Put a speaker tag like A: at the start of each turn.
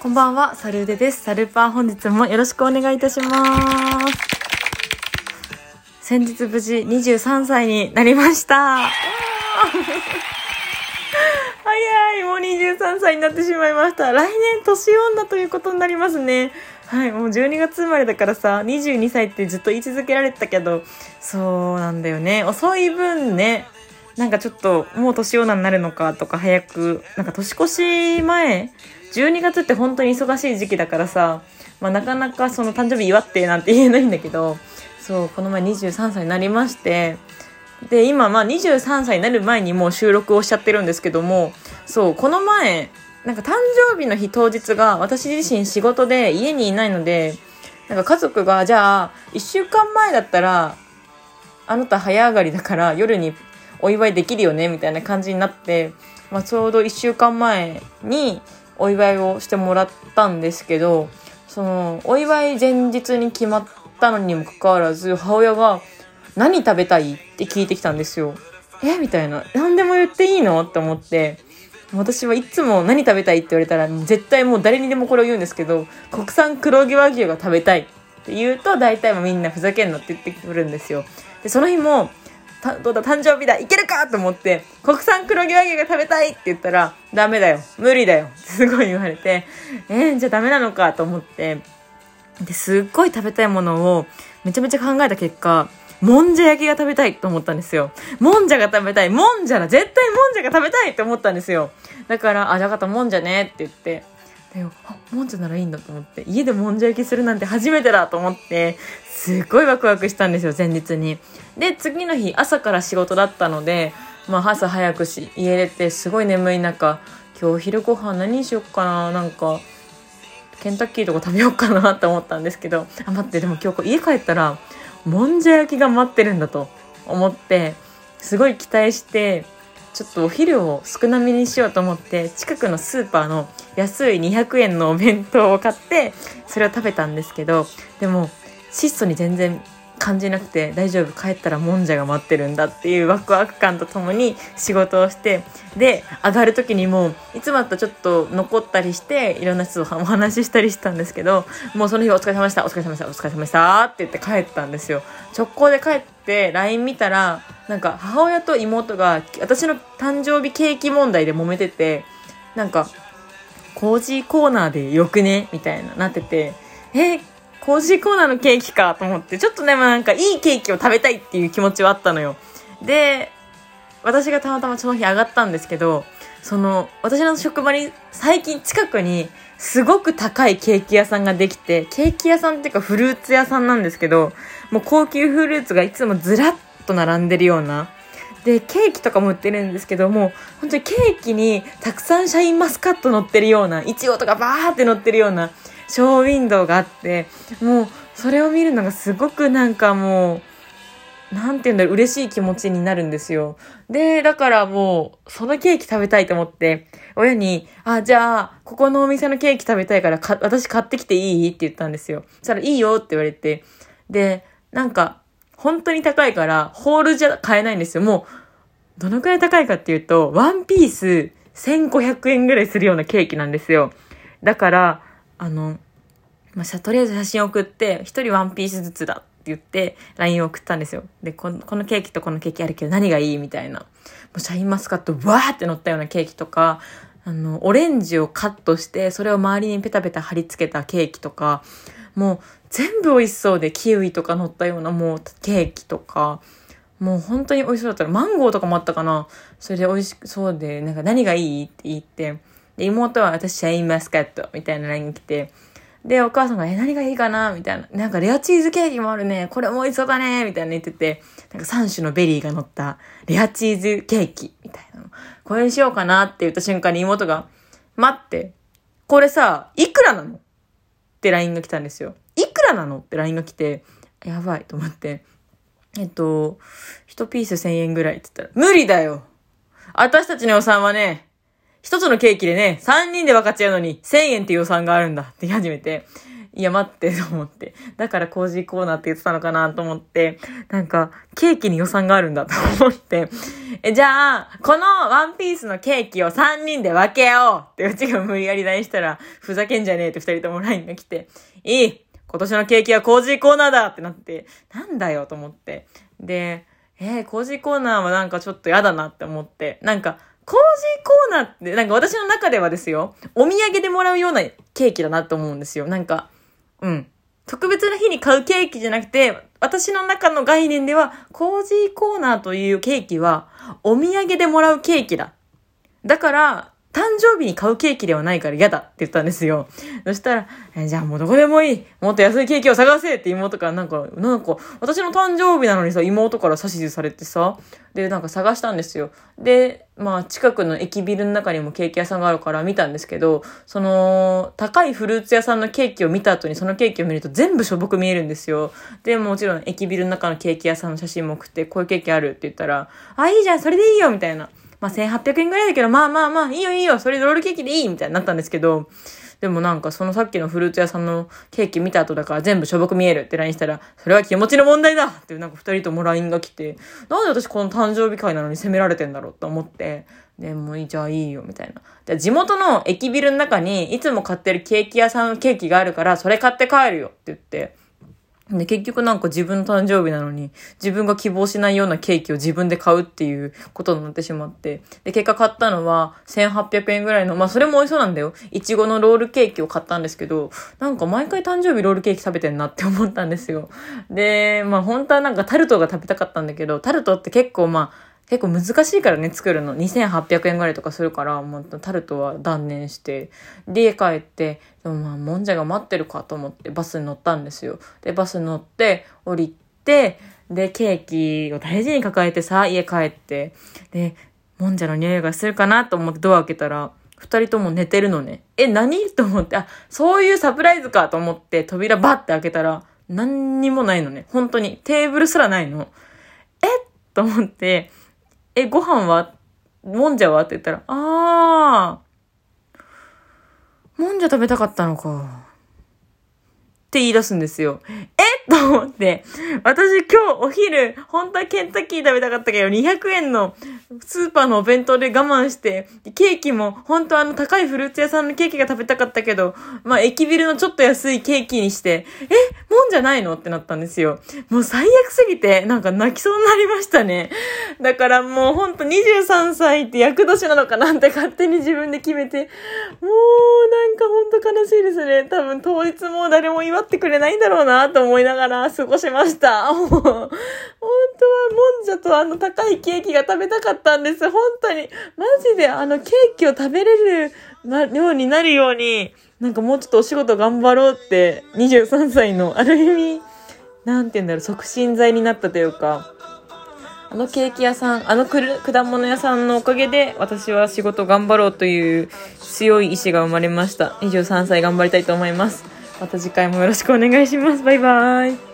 A: こんばんは、サルーデです。サルパー本日もよろしくお願いいたします。先日無事23歳になりました。早い、もう23歳になってしまいました。来年年女ということになりますね。はい、もう12月生まれだからさ、22歳ってずっと言い続けられてたけど、そうなんだよね。遅い分ね、なんかちょっともう年女になるのかとか早く、なんか年越し前、12月って本当に忙しい時期だからさ、まあなかなかその誕生日祝ってなんて言えないんだけど、そう、この前23歳になりまして、で、今まあ23歳になる前にもう収録をしちゃってるんですけども、そう、この前、なんか誕生日の日当日が私自身仕事で家にいないので、なんか家族がじゃあ1週間前だったらあなた早上がりだから夜にお祝いできるよねみたいな感じになって、まあ、ちょうど1週間前にお祝いをしてもらったんですけどそのお祝い前日に決まったのにもかかわらず母親が「何食べたい?」って聞いてきたんですよ。え？みたいな何でも言っていいの？って思って私はいつも何食べたい？って言われたら絶対もう誰にでもこれを言うんですけど国産黒毛和牛が食べたいって言うと大体もみんなふざけんなって言ってくるんですよ。でその日もどうだ誕生日だいけるか？と思って国産黒毛和牛が食べたいって言ったらダメだよ無理だよってすごい言われてえー、じゃあダメなのか？と思ってですっごい食べたいものをめちゃめちゃ考えた結果もんじゃ焼きが食べたいと思ったんですよ。もんじゃが食べたい。もんじゃだ。絶対もんじゃが食べたいって思ったんですよ。だから、あ、じゃあかった、もんじゃね？って言って。であもんじゃならいいんだと思って家でもんじゃ焼きするなんて初めてだと思ってすっごいワクワクしたんですよ前日に。で次の日朝から仕事だったので、まあ、朝早くし家出てすごい眠い中今日昼ご飯何にしよっかななんかケンタッキーとか食べようかなって思ったんですけどあ待ってでも今日家帰ったらもんじゃ焼きが待ってるんだと思ってすごい期待してちょっとお昼を少なめにしようと思って近くのスーパーの安い200円のお弁当を買ってそれを食べたんですけどでも質素に全然感じなくて大丈夫帰ったらもんじゃが待ってるんだっていうワクワク感とともに仕事をしてで上がる時にもういつもだとちょっと残ったりしていろんな人とお話ししたりしたんですけどもうその日お疲れ様でしたお疲れ様でしたお疲れ様でしたって言って帰ったんですよ。直行で帰って LINE 見たらなんか母親と妹が私の誕生日ケーキ問題で揉めててなんかコージーコーナーでよくね？みたいななっててえコージーコーナーのケーキかと思ってちょっとねまあなんかいいケーキを食べたいっていう気持ちはあったのよ。で私がたまたまその日上がったんですけどその私の職場に最近近くにすごく高いケーキ屋さんができてケーキ屋さんっていうかフルーツ屋さんなんですけどもう高級フルーツがいつもずらっと並んでるような。でケーキとかも売ってるんですけども本当にケーキにたくさんシャインマスカット乗ってるようないちごとかバーって乗ってるようなショーウィンドウがあってもうそれを見るのがすごくなんかもうなんて言うんだろう嬉しい気持ちになるんですよ。でだからもうそのケーキ食べたいと思って親に「あじゃあここのお店のケーキ食べたいから私買ってきていい?」って言ったんですよ。そしたら「いいよ」って言われて。でなんか本当に高いから、ホールじゃ買えないんですよ。もう、どのくらい高いかっていうと、ワンピース1500円ぐらいするようなケーキなんですよ。だから、あの、まあ、とりあえず写真送って、一人ワンピースずつだって言って、LINE を送ったんですよ。で、このこのケーキとこのケーキあるけど何がいいみたいな。もうシャインマスカットわーって乗ったようなケーキとか、あの、オレンジをカットして、それを周りにペタペタ貼り付けたケーキとか、もう全部美味しそうで、キウイとか乗ったようなもうケーキとか、もう本当に美味しそうだったら、マンゴーとかもあったかなそれで美味しそうで、なんか何がいいって言って、で、妹は私シャインマスカットみたいな LINE 来て、で、お母さんが、え、何がいいかなみたいな。なんかレアチーズケーキもあるね。これも美味しそうだね。みたいな言ってて、なんか3種のベリーが乗ったレアチーズケーキみたいなの。これにしようかなって言った瞬間に妹が、待って、これさ、いくらなの？LINE が来たんですよ。いくらなのって LINE が来て、やばいと思って、えっと、1ピース1000円ぐらいって言ったら、無理だよ。私たちの予算はね、一つのケーキでね、3人で分かっちゃうのに、1000円っていう予算があるんだって言い始めて、いや、待ってと思って。だからコージーコーナーって言ってたのかなと思って、なんか、ケーキに予算があるんだと思って。え、じゃあ、このワンピースのケーキを3人で分けようってうちが無理やり LINE したら、ふざけんじゃねえって2人とも LINE が来て、いい今年のケーキはコージーコーナーだってなって、なんだよと思って。で、えー、コージーコーナーはなんかちょっとやだなって思って、なんか、コージーコーナーって、なんか私の中ではですよ、お土産でもらうようなケーキだなって思うんですよ。なんか、うん。特別な日に買うケーキじゃなくて、私の中の概念では、コージーコーナーというケーキは、お土産でもらうケーキだ。だから、生日に買うケーキではないから嫌だって言ったんですよ。そしたら、えじゃあもうどこでもいい。もっと安いケーキを探せって妹からなんか、なんか、私の誕生日なのにさ、妹から指図されてさ、で、なんか探したんですよ。で、まあ、近くの駅ビルの中にもケーキ屋さんがあるから見たんですけど、その、高いフルーツ屋さんのケーキを見た後にそのケーキを見ると全部しょぼく見えるんですよ。で、もちろん駅ビルの中のケーキ屋さんの写真も送って、こういうケーキあるって言ったら、あ、いいじゃん、それでいいよみたいな。まあ、1800円ぐらいだけど、まあまあまあ、いいよいいよ、それロールケーキでいいみたいになったんですけど、でもなんかそのさっきのフルーツ屋さんのケーキ見た後だから全部しょぼく見えるって LINE したら、それは気持ちの問題だってなんか二人とも LINE が来て、なんで私この誕生日会なのに責められてんだろうと思って、で、もうじゃあいいよみたいな。じゃあ地元の駅ビルの中にいつも買ってるケーキ屋さんのケーキがあるから、それ買って帰るよって言って、で、結局なんか自分の誕生日なのに、自分が希望しないようなケーキを自分で買うっていうことになってしまって。で、結果買ったのは1800円ぐらいの、まあそれも美味しそうなんだよ。いちごのロールケーキを買ったんですけど、なんか毎回誕生日ロールケーキ食べてんなって思ったんですよ。で、まあ本当はなんかタルトが食べたかったんだけど、タルトって結構まあ、結構難しいからね、作るの。2800円ぐらいとかするから、もうタルトは断念して、で、家帰って、でもまあ、もんじゃが待ってるかと思ってバスに乗ったんですよ。で、バスに乗って、降りて、で、ケーキを大事に抱えてさ、家帰って、で、もんじゃの匂いがするかなと思ってドア開けたら、二人とも寝てるのね。え、何？と思って、あ、そういうサプライズかと思って扉バッて開けたら、何にもないのね。本当に。テーブルすらないの。え？と思って、え、ご飯は？もんじゃは？って言ったら、あー、もんじゃ食べたかったのか。って言い出すんですよ。えと思って、私今日お昼、本当はケンタッキー食べたかったけど、200円のスーパーのお弁当で我慢して、ケーキも本当はあの高いフルーツ屋さんのケーキが食べたかったけど、まあ駅ビルのちょっと安いケーキにして、え、もんじゃないのってなったんですよ。もう最悪すぎて、なんか泣きそうになりましたね。だからもうほんと23歳って役年なのかなって勝手に自分で決めて、もうなんかほんと悲しいですね。多分当日も誰も言わってくれないんだろうなと思いながら過ごしました。本当はもんじゃとあの高いケーキが食べたかったんです。本当に。マジであのケーキを食べれるようになるように、なんかもうちょっとお仕事頑張ろうって、23歳のある意味、なんて言うんだろう、促進剤になったというか、あのケーキ屋さん、あの果物屋さんのおかげで私は仕事頑張ろうという強い意志が生まれました。23歳頑張りたいと思います。また次回もよろしくお願いします。バイバーイ。